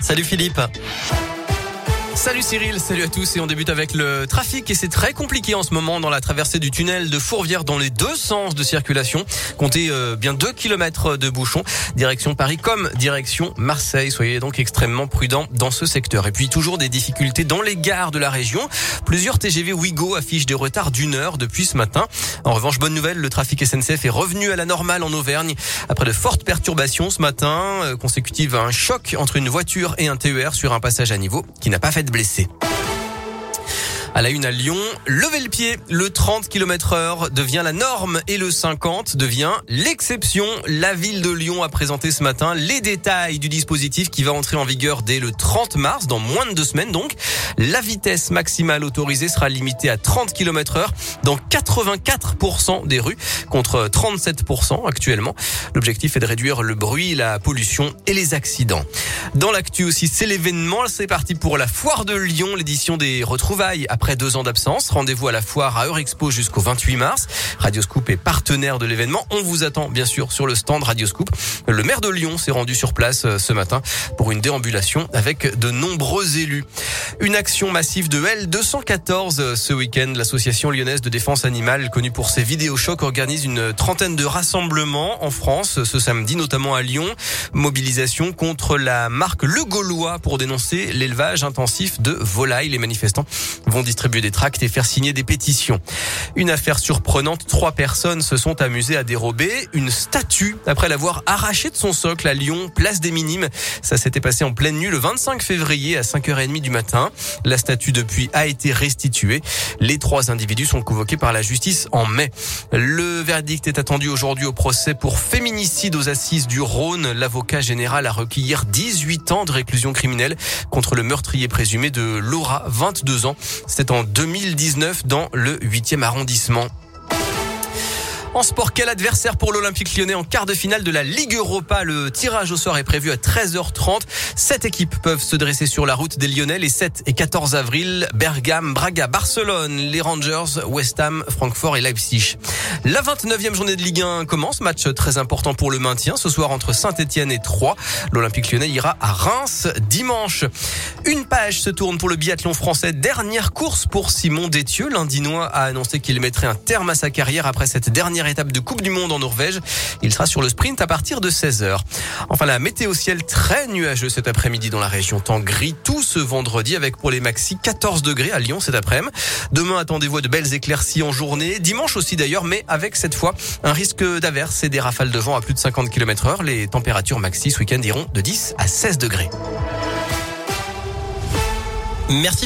Salut Philippe. Salut Cyril, salut à tous et on débute avec le trafic et c'est très compliqué en ce moment dans la traversée du tunnel de Fourvière dans les deux sens de circulation. Comptez euh, bien 2 km de bouchons, direction Paris comme direction Marseille. Soyez donc extrêmement prudents dans ce secteur. Et puis toujours des difficultés dans les gares de la région. Plusieurs TGV Ouigo affichent des retards d'une heure depuis ce matin. En revanche, bonne nouvelle, le trafic SNCF est revenu à la normale en Auvergne après de fortes perturbations ce matin, euh, consécutives à un choc entre une voiture et un TER sur un passage à niveau qui n'a pas fait À la une à Lyon, levez le pied. Le 30 km heure devient la norme et le 50 devient l'exception. La ville de Lyon a présenté ce matin les détails du dispositif qui va entrer en vigueur dès le 30 mars, dans moins de deux semaines donc. La vitesse maximale autorisée sera limitée à 30 km heure dans 84% des rues contre 37% actuellement. L'objectif est de réduire le bruit, la pollution et les accidents. Dans l'actu aussi, c'est l'événement. C'est parti pour la foire de Lyon, l'édition des retrouvailles après deux ans d'absence. Rendez-vous à la foire à Eurexpo jusqu'au 28 mars. Radioscoop est partenaire de l'événement. On vous attend bien sûr sur le stand Radioscoop. Le maire de Lyon s'est rendu sur place euh, ce matin pour une déambulation avec de nombreux élus. Une action massive de L214 euh, ce week-end. L'association lyonnaise de défense animale, connue pour ses vidéos chocs, organise une trentaine de rassemblements en France ce samedi, notamment à Lyon. Mobilisation contre la marque Le Gaulois pour dénoncer l'élevage intensif de volailles. Les manifestants vont distribuer des tracts et faire signer des pétitions. Une affaire surprenante, trois personnes se sont amusées à dérober une statue après l'avoir arrachée de son socle à Lyon, place des Minimes. Ça s'était passé en pleine nuit le 25 février à 5h30 du matin. La statue depuis a été restituée. Les trois individus sont convoqués par la justice en mai. Le verdict est attendu aujourd'hui au procès pour féminicide aux assises du Rhône. L'avocat général a requis hier 18 ans de réclusion criminelle contre le meurtrier présumé de Laura, 22 ans. C'était en 2019 dans le 8e arrondissement. En sport, quel adversaire pour l'Olympique lyonnais en quart de finale de la Ligue Europa? Le tirage au soir est prévu à 13h30. Sept équipes peuvent se dresser sur la route des Lyonnais les 7 et 14 avril. Bergame, Braga, Barcelone, les Rangers, West Ham, Francfort et Leipzig. La 29e journée de Ligue 1 commence. Match très important pour le maintien. Ce soir entre Saint-Etienne et Troyes. L'Olympique lyonnais ira à Reims dimanche. Une page se tourne pour le biathlon français. Dernière course pour Simon Détieux. L'Indinois a annoncé qu'il mettrait un terme à sa carrière après cette dernière étape de Coupe du Monde en Norvège. Il sera sur le sprint à partir de 16h. Enfin, la météo ciel très nuageux cet après-midi dans la région. Temps gris tout ce vendredi avec pour les maxi 14 degrés à Lyon cet après-midi. Demain, attendez-vous de belles éclaircies en journée. Dimanche aussi d'ailleurs, mais avec cette fois un risque d'averse et des rafales de vent à plus de 50 km heure. Les températures maxi ce week-end iront de 10 à 16 degrés. Merci